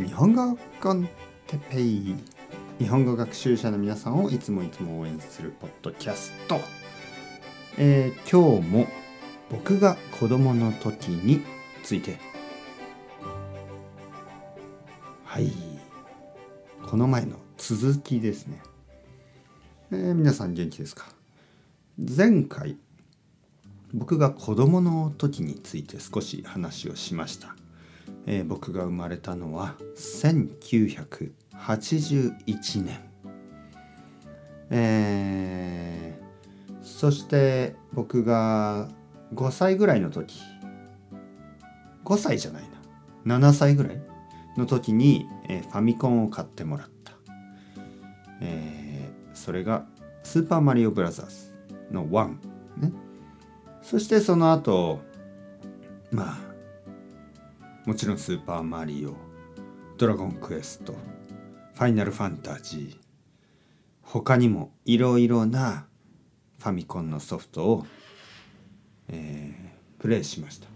日本語コンテペイ。日本語学習者の皆さんをいつもいつも応援するポッドキャスト、えー今日も僕が子供の時について。はい。この前の続きですね、えー皆さん元気ですか？前回僕が子供の時について少し話をしました、えー僕が生まれたのは1981年。えーそして僕が5歳ぐらいの時5歳じゃないな。7歳ぐらいの時に、えーファミコンを買ってもらった、えーそれが「スーパーマリオブラザーズ」の1ね。そしてその後もちろんスーパーマリオドラゴンクエストファイナルファンタジー他にもいろいろなファミコンのソフトを、えープレイしました。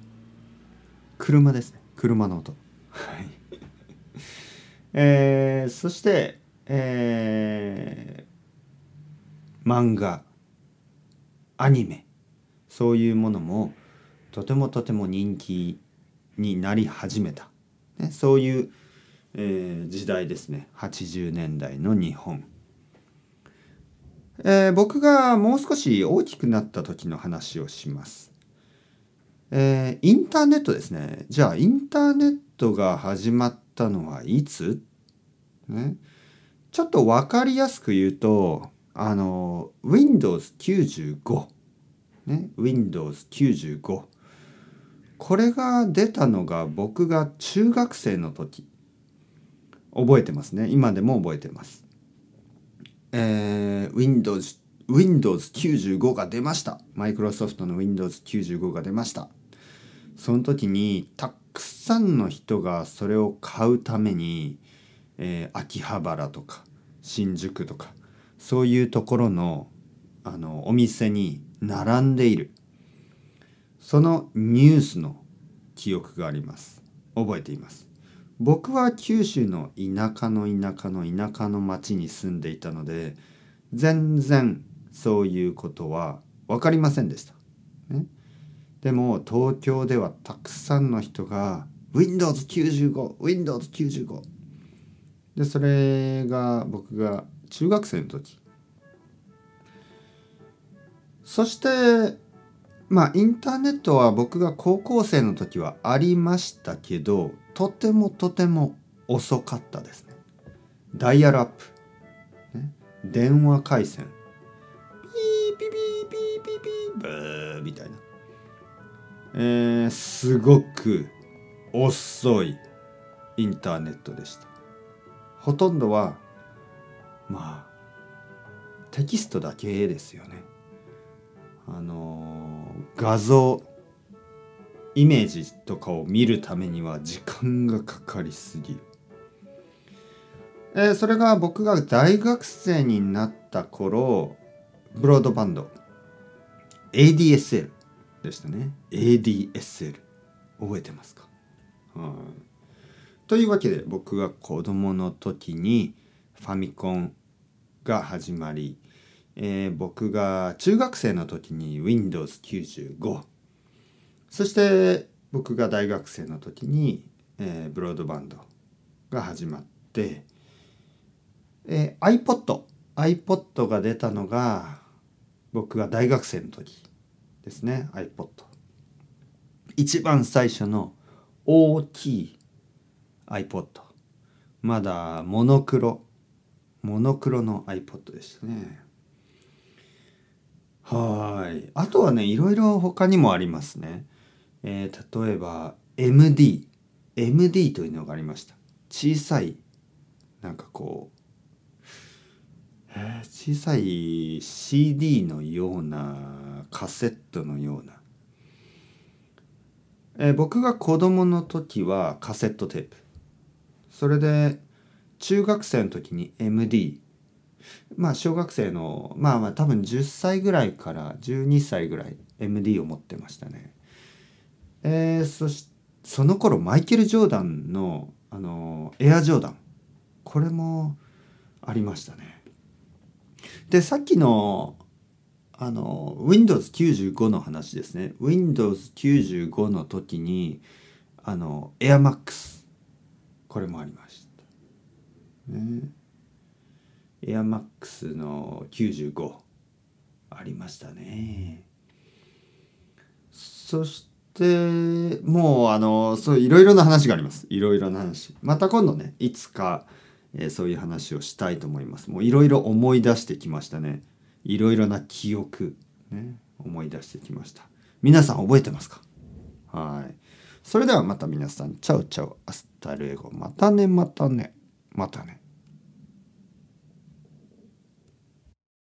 車ですね。車の音。はい。えーそしてえー漫画アニメそういうものもとてもとても人気になり始めた、ね、そういう、えー時代ですね。80年代の日本、えー僕がもう少し大きくなった時の話をします、えーインターネットですね。じゃあインターネットが始まったのはいつ、ね、ちょっと分かりやすく言うとあの Windows95 ね。Windows95 これが出たのが僕が中学生の時。覚えてますね。今でも覚えてます。えー Windows Windows95 が出ました。マイクロソフトの Windows95 が出ました。その時にたくさんの人がそれを買うために、えー秋葉原とか新宿とかそういうところのあのお店に並んでいる。そのニュースの記憶があります。覚えています。僕は九州の田舎の田舎の田舎の町に住んでいたので全然そういうことは分かりませんでした、ね、でも東京ではたくさんの人が Windows95 Windows95 でそれが僕が中学生の時。そしてまあインターネットは僕が高校生の時はありましたけどとてもとても遅かったですね。ダイヤルアップ、ね、電話回線。ピーピピーピーピーピーブーみたいな。えー、すごく遅いインターネットでした。ほとんどはまあテキストだけですよね。あのー画像イメージとかを見るためには時間がかかりすぎる、えーそれが僕が大学生になった頃ブロードバンド。ADSL でしたね。ADSL 覚えてますか？はい。というわけで僕が子供の時にファミコンが始まり、えー僕が中学生の時に Windows95 そして僕が大学生の時に、えーブロードバンドが始まって、えー iPod iPod が出たのが僕が大学生の時ですね iPod 一番最初の大きい iPod まだモノクロモノクロの iPod でしたね。はい。あとはねいろいろ他にもありますね、えー例えば MD MD というのがありました。小さいなんかこう、えー小さい CD のようなカセットのような。えー僕が子供の時はカセットテープ。それで中学生の時に MD まあ小学生のまあまあ多分10歳ぐらいから12歳ぐらい MD を持ってましたね。えーそしその頃マイケル・ジョーダンのあのエアジョーダン。これもありましたね。でさっきのあの Windows95 の話ですね。Windows95 の時にあの AirMax これもありました。ね。AirMax の95ありましたね。そしてもうあのそういろいろな話があります。いろいろな話。また今度ねいつか、えー、そういう話をしたいと思います。もういろいろ思い出してきましたね。いろいろな記憶、ね、思い出してきました。皆さん覚えてますか？はい。それではまた皆さん。 Chao chao hasta luego。またねまたね。またね。